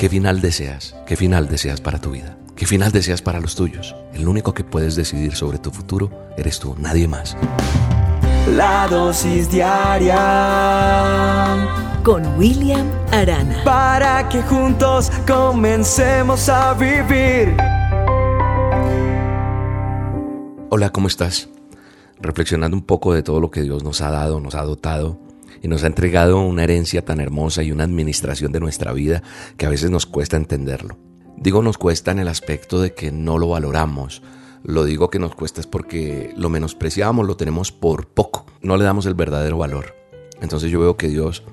¿Qué final deseas? ¿Qué final deseas para tu vida? ¿Qué final deseas para los tuyos? El único que puedes decidir sobre tu futuro eres tú, nadie más. La dosis diaria con William Arana. Para que juntos comencemos a vivir. Hola, ¿cómo estás? Reflexionando un poco de todo lo que Dios nos ha dado, nos ha dotado y nos ha entregado una herencia tan hermosa y una administración de nuestra vida que a veces nos cuesta entenderlo. Digo nos cuesta en el aspecto de que no lo valoramos. Lo digo que nos cuesta es porque lo menospreciamos, lo tenemos por poco, no le damos el verdadero valor. Entonces yo veo que Dios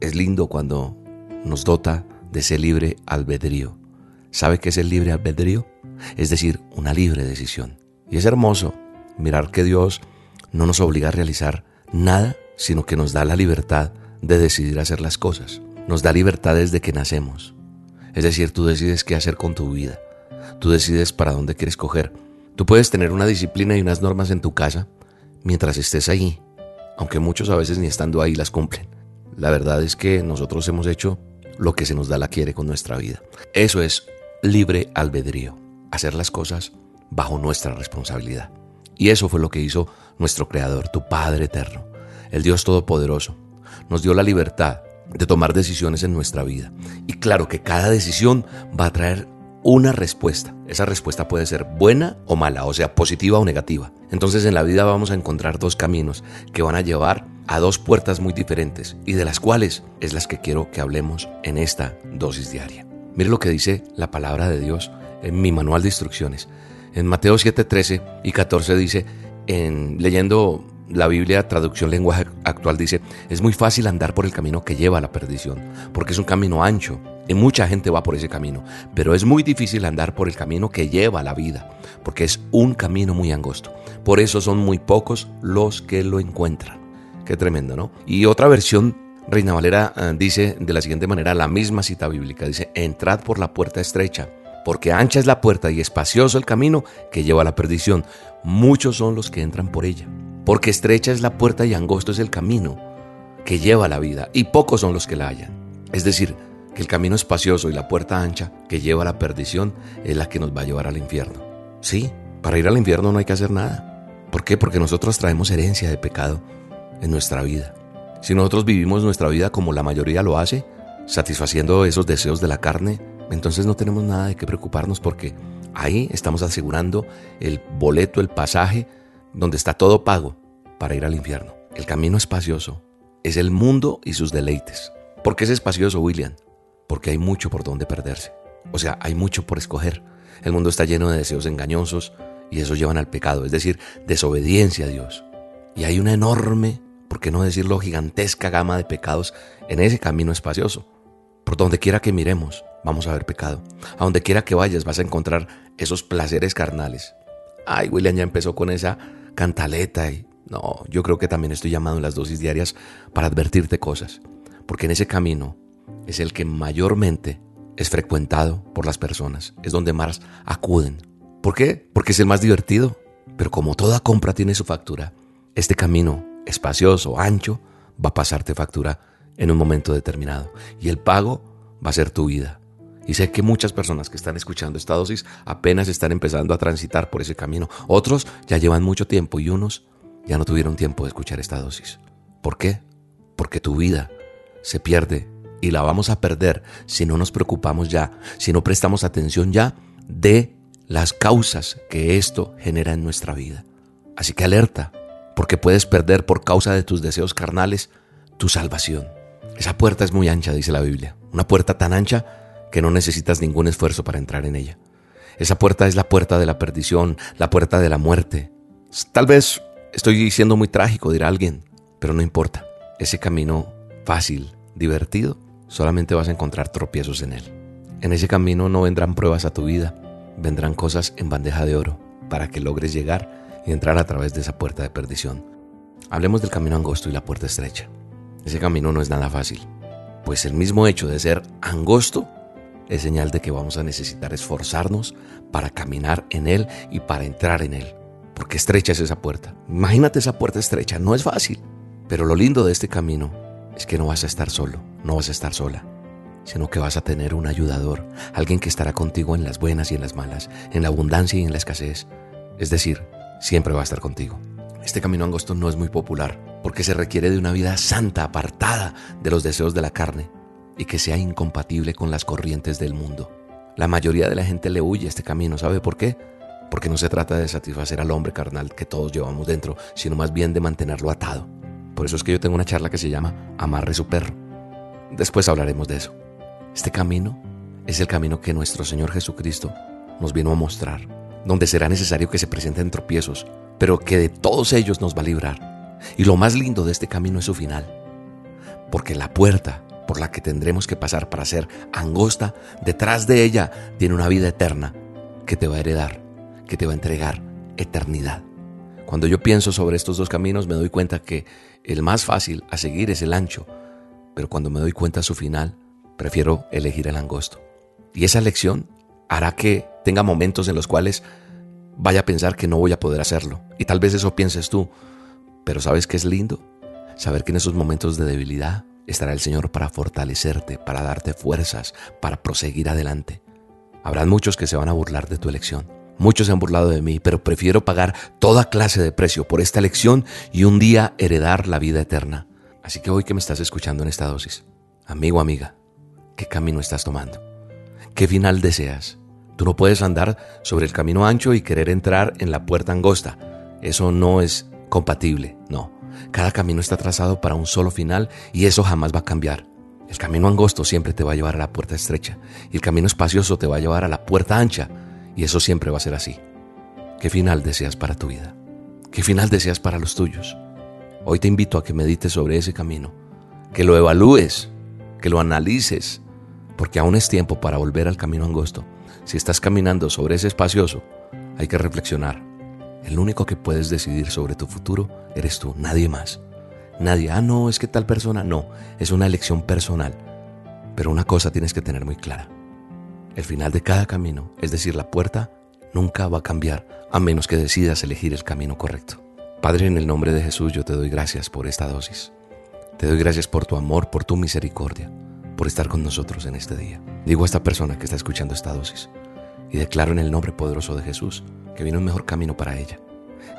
es lindo cuando nos dota de ese libre albedrío. ¿Sabe qué es el libre albedrío? Es decir, una libre decisión. Y es hermoso mirar que Dios no nos obliga a realizar nada sino que nos da la libertad de decidir hacer las cosas. Nos da libertad desde que nacemos. Es decir, tú decides qué hacer con tu vida. Tú decides para dónde quieres coger. Tú puedes tener una disciplina y unas normas en tu casa mientras estés ahí, aunque muchos a veces ni estando ahí las cumplen. La verdad es que nosotros hemos hecho lo que se nos da la quiere con nuestra vida. Eso es libre albedrío, hacer las cosas bajo nuestra responsabilidad. Y eso fue lo que hizo nuestro Creador, tu Padre Eterno el Dios Todopoderoso, nos dio la libertad de tomar decisiones en nuestra vida. Y claro que cada decisión va a traer una respuesta. Esa respuesta puede ser buena o mala, o sea, positiva o negativa. Entonces en la vida vamos a encontrar dos caminos que van a llevar a dos puertas muy diferentes y de las cuales es las que quiero que hablemos en esta dosis diaria. Mire lo que dice la palabra de Dios en mi manual de instrucciones. En Mateo 7, 13 y 14 dice, en, leyendo la Biblia, traducción lenguaje actual, dice, es muy fácil andar por el camino que lleva a la perdición, porque es un camino ancho y mucha gente va por ese camino, pero es muy difícil andar por el camino que lleva a la vida, porque es un camino muy angosto. Por eso son muy pocos los que lo encuentran. Qué tremendo, ¿no? Y otra versión, Reina Valera eh, dice de la siguiente manera, la misma cita bíblica, dice, entrad por la puerta estrecha, porque ancha es la puerta y espacioso el camino que lleva a la perdición. Muchos son los que entran por ella porque estrecha es la puerta y angosto es el camino que lleva a la vida, y pocos son los que la hallan. Es decir, que el camino espacioso y la puerta ancha que lleva a la perdición es la que nos va a llevar al infierno. Sí, para ir al infierno no hay que hacer nada. ¿Por qué? Porque nosotros traemos herencia de pecado en nuestra vida. Si nosotros vivimos nuestra vida como la mayoría lo hace, satisfaciendo esos deseos de la carne, entonces no tenemos nada de qué preocuparnos porque ahí estamos asegurando el boleto, el pasaje donde está todo pago para ir al infierno. El camino espacioso es el mundo y sus deleites. ¿Por qué es espacioso, William? Porque hay mucho por donde perderse. O sea, hay mucho por escoger. El mundo está lleno de deseos engañosos y esos llevan al pecado, es decir, desobediencia a Dios. Y hay una enorme, por qué no decirlo, gigantesca gama de pecados en ese camino espacioso. Por donde quiera que miremos, vamos a ver pecado. A donde quiera que vayas, vas a encontrar esos placeres carnales. Ay, William ya empezó con esa cantaleta y no, yo creo que también estoy llamado en las dosis diarias para advertirte cosas, porque en ese camino es el que mayormente es frecuentado por las personas, es donde más acuden. ¿Por qué? Porque es el más divertido, pero como toda compra tiene su factura, este camino espacioso, ancho, va a pasarte factura en un momento determinado y el pago va a ser tu vida. Y sé que muchas personas que están escuchando esta dosis apenas están empezando a transitar por ese camino. Otros ya llevan mucho tiempo y unos ya no tuvieron tiempo de escuchar esta dosis. ¿Por qué? Porque tu vida se pierde y la vamos a perder si no nos preocupamos ya, si no prestamos atención ya de las causas que esto genera en nuestra vida. Así que alerta, porque puedes perder por causa de tus deseos carnales tu salvación. Esa puerta es muy ancha, dice la Biblia. Una puerta tan ancha que no necesitas ningún esfuerzo para entrar en ella. Esa puerta es la puerta de la perdición, la puerta de la muerte. Tal vez estoy siendo muy trágico, dirá alguien, pero no importa. Ese camino fácil, divertido, solamente vas a encontrar tropiezos en él. En ese camino no vendrán pruebas a tu vida, vendrán cosas en bandeja de oro para que logres llegar y entrar a través de esa puerta de perdición. Hablemos del camino angosto y la puerta estrecha. Ese camino no es nada fácil, pues el mismo hecho de ser angosto es señal de que vamos a necesitar esforzarnos para caminar en Él y para entrar en Él. Porque estrecha es esa puerta. Imagínate esa puerta estrecha, no es fácil. Pero lo lindo de este camino es que no vas a estar solo, no vas a estar sola, sino que vas a tener un ayudador, alguien que estará contigo en las buenas y en las malas, en la abundancia y en la escasez. Es decir, siempre va a estar contigo. Este camino angosto no es muy popular porque se requiere de una vida santa, apartada de los deseos de la carne y que sea incompatible con las corrientes del mundo. La mayoría de la gente le huye a este camino, ¿sabe por qué? Porque no se trata de satisfacer al hombre carnal que todos llevamos dentro, sino más bien de mantenerlo atado. Por eso es que yo tengo una charla que se llama Amarre su perro. Después hablaremos de eso. Este camino es el camino que nuestro Señor Jesucristo nos vino a mostrar, donde será necesario que se presenten tropiezos, pero que de todos ellos nos va a librar. Y lo más lindo de este camino es su final, porque la puerta por la que tendremos que pasar para ser angosta, detrás de ella tiene una vida eterna que te va a heredar, que te va a entregar eternidad. Cuando yo pienso sobre estos dos caminos me doy cuenta que el más fácil a seguir es el ancho, pero cuando me doy cuenta su final, prefiero elegir el angosto. Y esa elección hará que tenga momentos en los cuales vaya a pensar que no voy a poder hacerlo. Y tal vez eso pienses tú, pero ¿sabes qué es lindo? Saber que en esos momentos de debilidad estará el Señor para fortalecerte, para darte fuerzas, para proseguir adelante. Habrán muchos que se van a burlar de tu elección. Muchos se han burlado de mí, pero prefiero pagar toda clase de precio por esta elección y un día heredar la vida eterna. Así que hoy que me estás escuchando en esta dosis, amigo, amiga, ¿Qué camino estás tomando? ¿Qué final deseas? Tú no puedes andar sobre el camino ancho y querer entrar en la puerta angosta. Eso no es compatible, no. Cada camino está trazado para un solo final y eso jamás va a cambiar. El camino angosto siempre te va a llevar a la puerta estrecha y el camino espacioso te va a llevar a la puerta ancha y eso siempre va a ser así. ¿Qué final deseas para tu vida? ¿Qué final deseas para los tuyos? Hoy te invito a que medites sobre ese camino, que lo evalúes, que lo analices, porque aún es tiempo para volver al camino angosto. Si estás caminando sobre ese espacioso, hay que reflexionar. El único que puedes decidir sobre tu futuro eres tú, nadie más. Nadie, ah, no, es que tal persona, no, es una elección personal. Pero una cosa tienes que tener muy clara. El final de cada camino, es decir, la puerta, nunca va a cambiar a menos que decidas elegir el camino correcto. Padre, en el nombre de Jesús yo te doy gracias por esta dosis. Te doy gracias por tu amor, por tu misericordia por estar con nosotros en este día. Digo a esta persona que está escuchando esta dosis y declaro en el nombre poderoso de Jesús que viene un mejor camino para ella,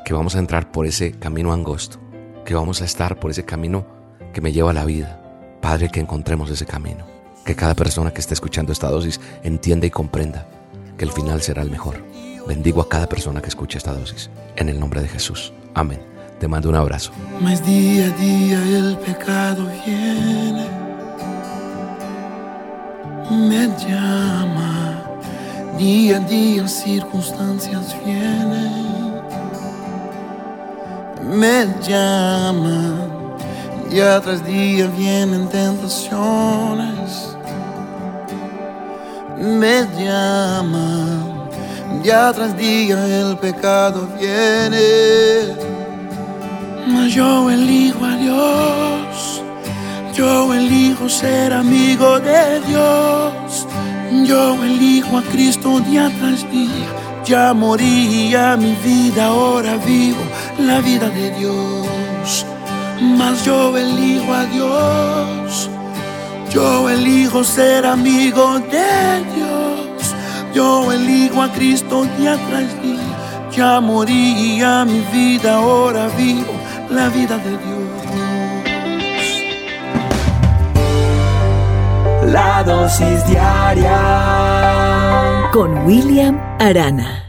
que vamos a entrar por ese camino angosto, que vamos a estar por ese camino que me lleva a la vida. Padre, que encontremos ese camino, que cada persona que esté escuchando esta dosis entienda y comprenda que el final será el mejor. Bendigo a cada persona que escuche esta dosis, en el nombre de Jesús. Amén. Te mando un abrazo. Me llama. Día a día circunstancias me. Día tras día vienen tentaciones, me llama. Día tras día el pecado viene, mas yo elijo a Dios yo elijo ser amigo de Dios. Yo elijo a Cristo día tras día. Ya moría mi vida, ahora vivo la vida de Dios. Mas yo elijo a Dios. Yo elijo ser amigo de Dios. Yo elijo a Cristo día tras día. Ya moría mi vida, ahora vivo la vida de Dios. La dosis diaria con William Arana.